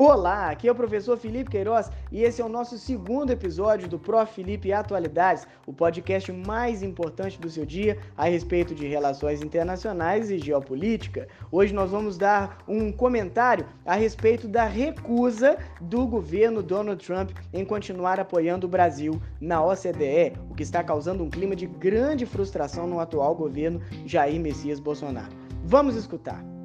Olá, aqui é o professor Felipe Queiroz e esse é o nosso segundo episódio do Prof. Felipe Atualidades, o podcast mais importante do seu dia a respeito de relações internacionais e geopolítica. Hoje nós vamos dar um comentário a respeito da recusa do governo Donald Trump em continuar apoiando o Brasil na OCDE, o que está causando um clima de grande frustração no atual governo Jair Messias Bolsonaro. Vamos escutar.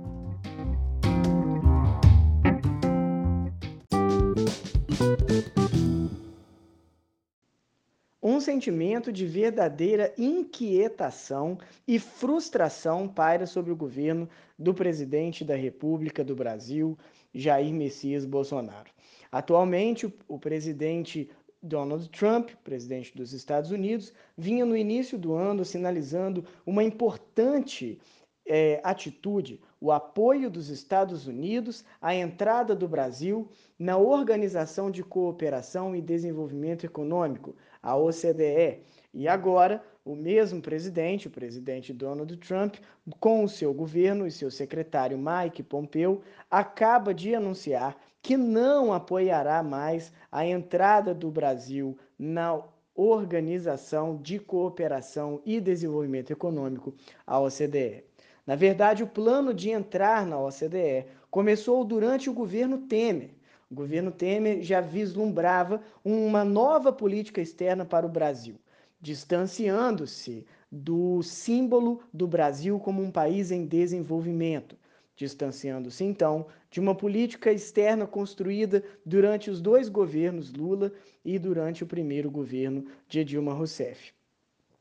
Um sentimento de verdadeira inquietação e frustração paira sobre o governo do presidente da República do Brasil, Jair Messias Bolsonaro. Atualmente, o presidente Donald Trump, presidente dos Estados Unidos, vinha no início do ano sinalizando uma importante é, atitude, o apoio dos Estados Unidos à entrada do Brasil na Organização de Cooperação e Desenvolvimento Econômico, a OCDE. E agora, o mesmo presidente, o presidente Donald Trump, com o seu governo e seu secretário Mike Pompeo, acaba de anunciar que não apoiará mais a entrada do Brasil na Organização de Cooperação e Desenvolvimento Econômico, a OCDE. Na verdade, o plano de entrar na OCDE começou durante o governo Temer. O governo Temer já vislumbrava uma nova política externa para o Brasil, distanciando-se do símbolo do Brasil como um país em desenvolvimento, distanciando-se então de uma política externa construída durante os dois governos Lula e durante o primeiro governo de Dilma Rousseff.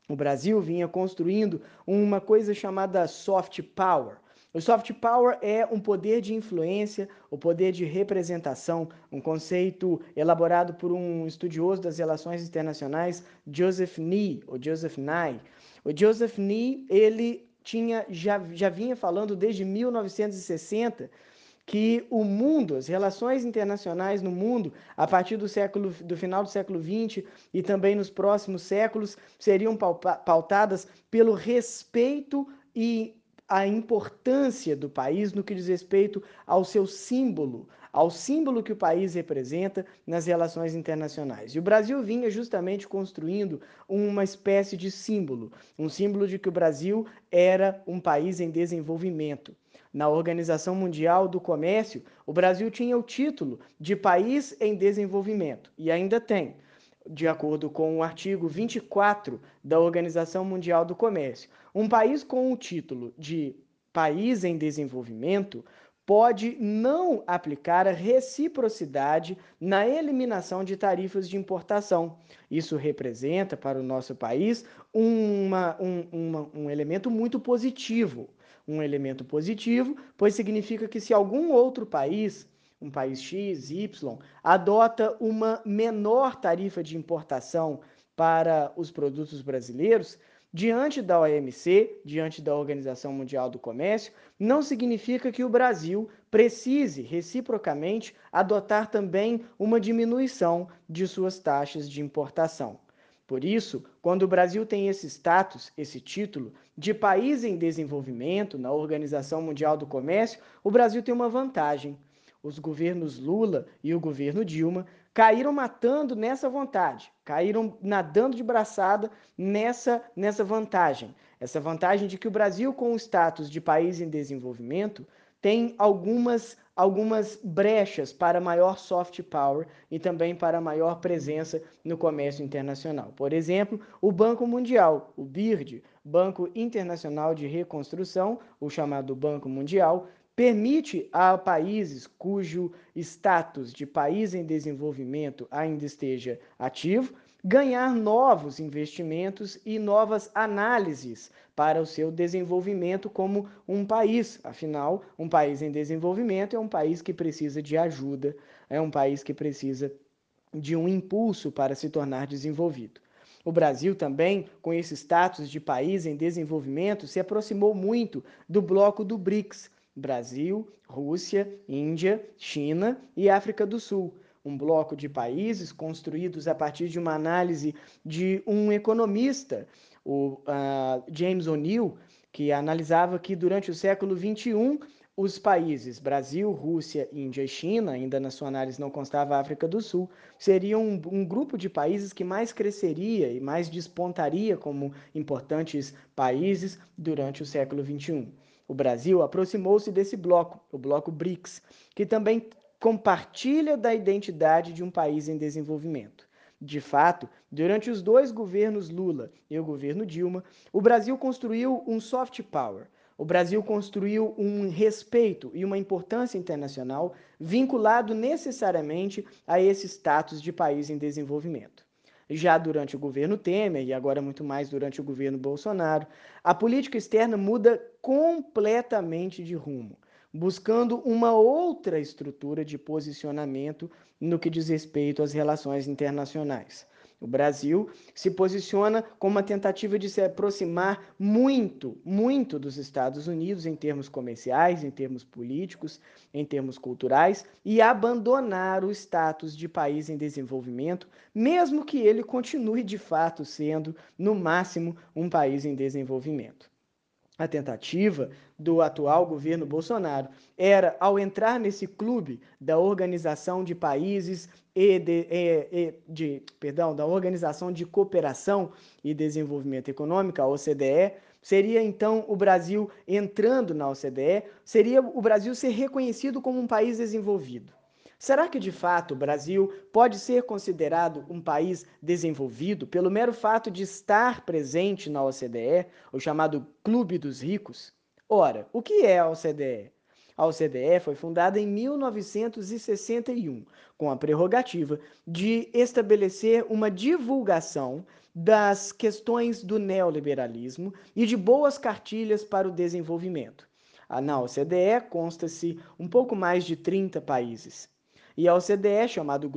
O Brasil vinha construindo uma coisa chamada soft power. O soft power é um poder de influência, o poder de representação, um conceito elaborado por um estudioso das relações internacionais, Joseph ou Joseph Nye. O Joseph Nee, ele tinha já, já vinha falando desde 1960 que o mundo, as relações internacionais no mundo, a partir do século do final do século XX e também nos próximos séculos, seriam pautadas pelo respeito e a importância do país no que diz respeito ao seu símbolo, ao símbolo que o país representa nas relações internacionais. E o Brasil vinha justamente construindo uma espécie de símbolo, um símbolo de que o Brasil era um país em desenvolvimento. Na Organização Mundial do Comércio, o Brasil tinha o título de país em desenvolvimento e ainda tem, de acordo com o artigo 24 da Organização Mundial do Comércio. Um país com o título de país em desenvolvimento pode não aplicar a reciprocidade na eliminação de tarifas de importação. Isso representa para o nosso país uma, um, uma, um elemento muito positivo um elemento positivo, pois significa que se algum outro país, um país X, Y, adota uma menor tarifa de importação para os produtos brasileiros, diante da OMC, diante da Organização Mundial do Comércio, não significa que o Brasil precise reciprocamente adotar também uma diminuição de suas taxas de importação. Por isso, quando o Brasil tem esse status, esse título de país em desenvolvimento na Organização Mundial do Comércio, o Brasil tem uma vantagem. Os governos Lula e o governo Dilma caíram matando nessa vontade, caíram nadando de braçada nessa, nessa vantagem. Essa vantagem de que o Brasil, com o status de país em desenvolvimento, tem algumas, algumas brechas para maior soft power e também para maior presença no comércio internacional. Por exemplo, o Banco Mundial, o BIRD, Banco Internacional de Reconstrução, o chamado Banco Mundial, permite a países cujo status de país em desenvolvimento ainda esteja ativo ganhar novos investimentos e novas análises para o seu desenvolvimento como um país. Afinal, um país em desenvolvimento é um país que precisa de ajuda, é um país que precisa de um impulso para se tornar desenvolvido. O Brasil também, com esse status de país em desenvolvimento, se aproximou muito do bloco do BRICS: Brasil, Rússia, Índia, China e África do Sul um bloco de países construídos a partir de uma análise de um economista, o uh, James O'Neill, que analisava que durante o século XXI os países Brasil, Rússia, Índia e China, ainda na sua análise não constava a África do Sul, seriam um, um, grupo de países que mais cresceria e mais despontaria como importantes países durante o século XXI. O Brasil aproximou-se desse bloco, o bloco BRICS, que também compartilha da identidade de um país em desenvolvimento. De fato, durante os dois governos Lula e o governo Dilma, o Brasil construiu um soft power, o Brasil construiu um respeito e uma importância internacional vinculado necessariamente a esse status de país em desenvolvimento. Já durante o governo Temer, e agora muito mais durante o governo Bolsonaro, a política externa muda completamente de rumo, buscando uma outra estrutura de posicionamento no que diz respeito às relações internacionais. O Brasil se posiciona como uma tentativa de se aproximar muito, muito dos Estados Unidos em termos comerciais, em termos políticos, em termos culturais e abandonar o status de país em desenvolvimento, mesmo que ele continue de fato sendo, no máximo, um país em desenvolvimento. A tentativa do atual governo Bolsonaro era, ao entrar nesse clube da Organização de Países e de, e, e, de, perdão, da Organização de Cooperação e Desenvolvimento Econômico, a OCDE, seria então o Brasil entrando na OCDE, seria o Brasil ser reconhecido como um país desenvolvido. Será que de fato o Brasil pode ser considerado um país desenvolvido pelo mero fato de estar presente na OCDE, o chamado Clube dos Ricos? Ora, o que é a OCDE? A OCDE foi fundada em 1961, com a prerrogativa de estabelecer uma divulgação das questões do neoliberalismo e de boas cartilhas para o desenvolvimento. Na OCDE consta-se um pouco mais de 30 países. E a OCDE, chamado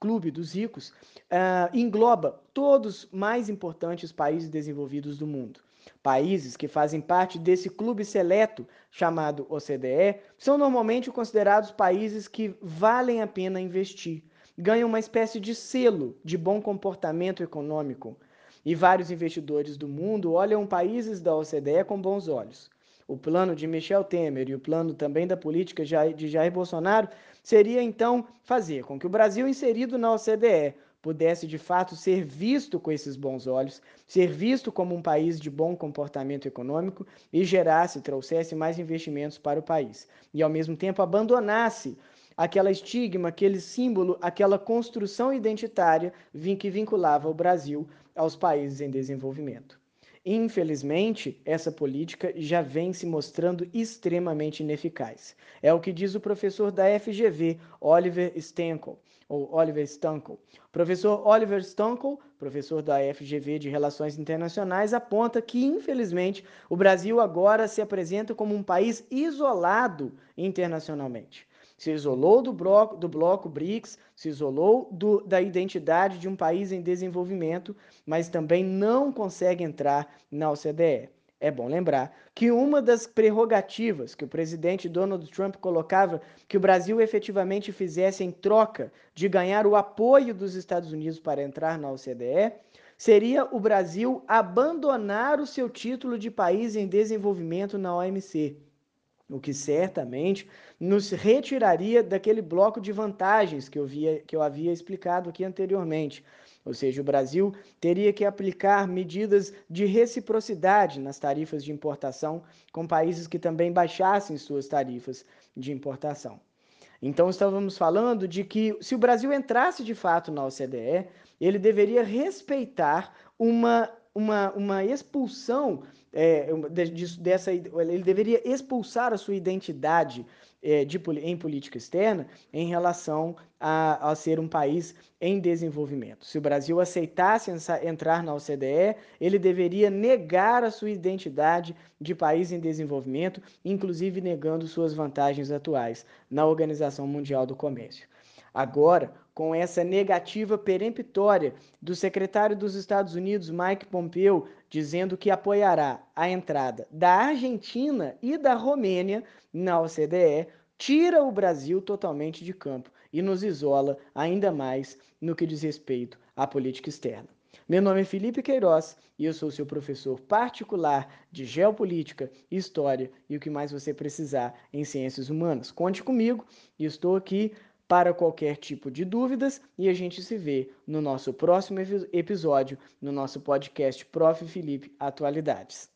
Clube dos Ricos, uh, engloba todos os mais importantes países desenvolvidos do mundo. Países que fazem parte desse clube seleto chamado OCDE são normalmente considerados países que valem a pena investir, ganham uma espécie de selo de bom comportamento econômico. E vários investidores do mundo olham países da OCDE com bons olhos. O plano de Michel Temer e o plano também da política de Jair Bolsonaro seria então fazer com que o Brasil inserido na OCDE pudesse de fato ser visto com esses bons olhos, ser visto como um país de bom comportamento econômico e gerasse, trouxesse mais investimentos para o país. E ao mesmo tempo abandonasse aquela estigma, aquele símbolo, aquela construção identitária que vinculava o Brasil aos países em desenvolvimento. Infelizmente, essa política já vem se mostrando extremamente ineficaz. É o que diz o professor da FGV, Oliver Stenkel, ou Oliver Stankel. Professor Oliver Stankel, professor da FGV de Relações Internacionais, aponta que, infelizmente, o Brasil agora se apresenta como um país isolado internacionalmente se isolou do bloco, do bloco BRICS, se isolou do, da identidade de um país em desenvolvimento, mas também não consegue entrar na OCDE. É bom lembrar que uma das prerrogativas que o presidente Donald Trump colocava que o Brasil efetivamente fizesse em troca de ganhar o apoio dos Estados Unidos para entrar na OCDE seria o Brasil abandonar o seu título de país em desenvolvimento na OMC o que certamente nos retiraria daquele bloco de vantagens que eu, via, que eu havia explicado aqui anteriormente. Ou seja, o Brasil teria que aplicar medidas de reciprocidade nas tarifas de importação com países que também baixassem suas tarifas de importação. Então, estávamos falando de que se o Brasil entrasse de fato na OCDE, ele deveria respeitar uma, uma, uma expulsão é, dessa, ele deveria expulsar a sua identidade é, de, em política externa em relação a, a, ser um país em desenvolvimento. Se o Brasil aceitasse entrar na OCDE, ele deveria negar a sua identidade de país em desenvolvimento, inclusive negando suas vantagens atuais na Organização Mundial do Comércio. Agora, com essa negativa peremptória do secretário dos Estados Unidos, Mike Pompeo, dizendo que apoiará a entrada da Argentina e da Romênia na OCDE, tira o Brasil totalmente de campo e nos isola ainda mais no que diz respeito à política externa. Meu nome é Felipe Queiroz e eu sou seu professor particular de Geopolítica, História e o que mais você precisar em Ciências Humanas. Conte comigo e estou aqui para qualquer tipo de dúvidas e a gente se vê no nosso próximo episódio, no nosso podcast Prof. Felipe Atualidades.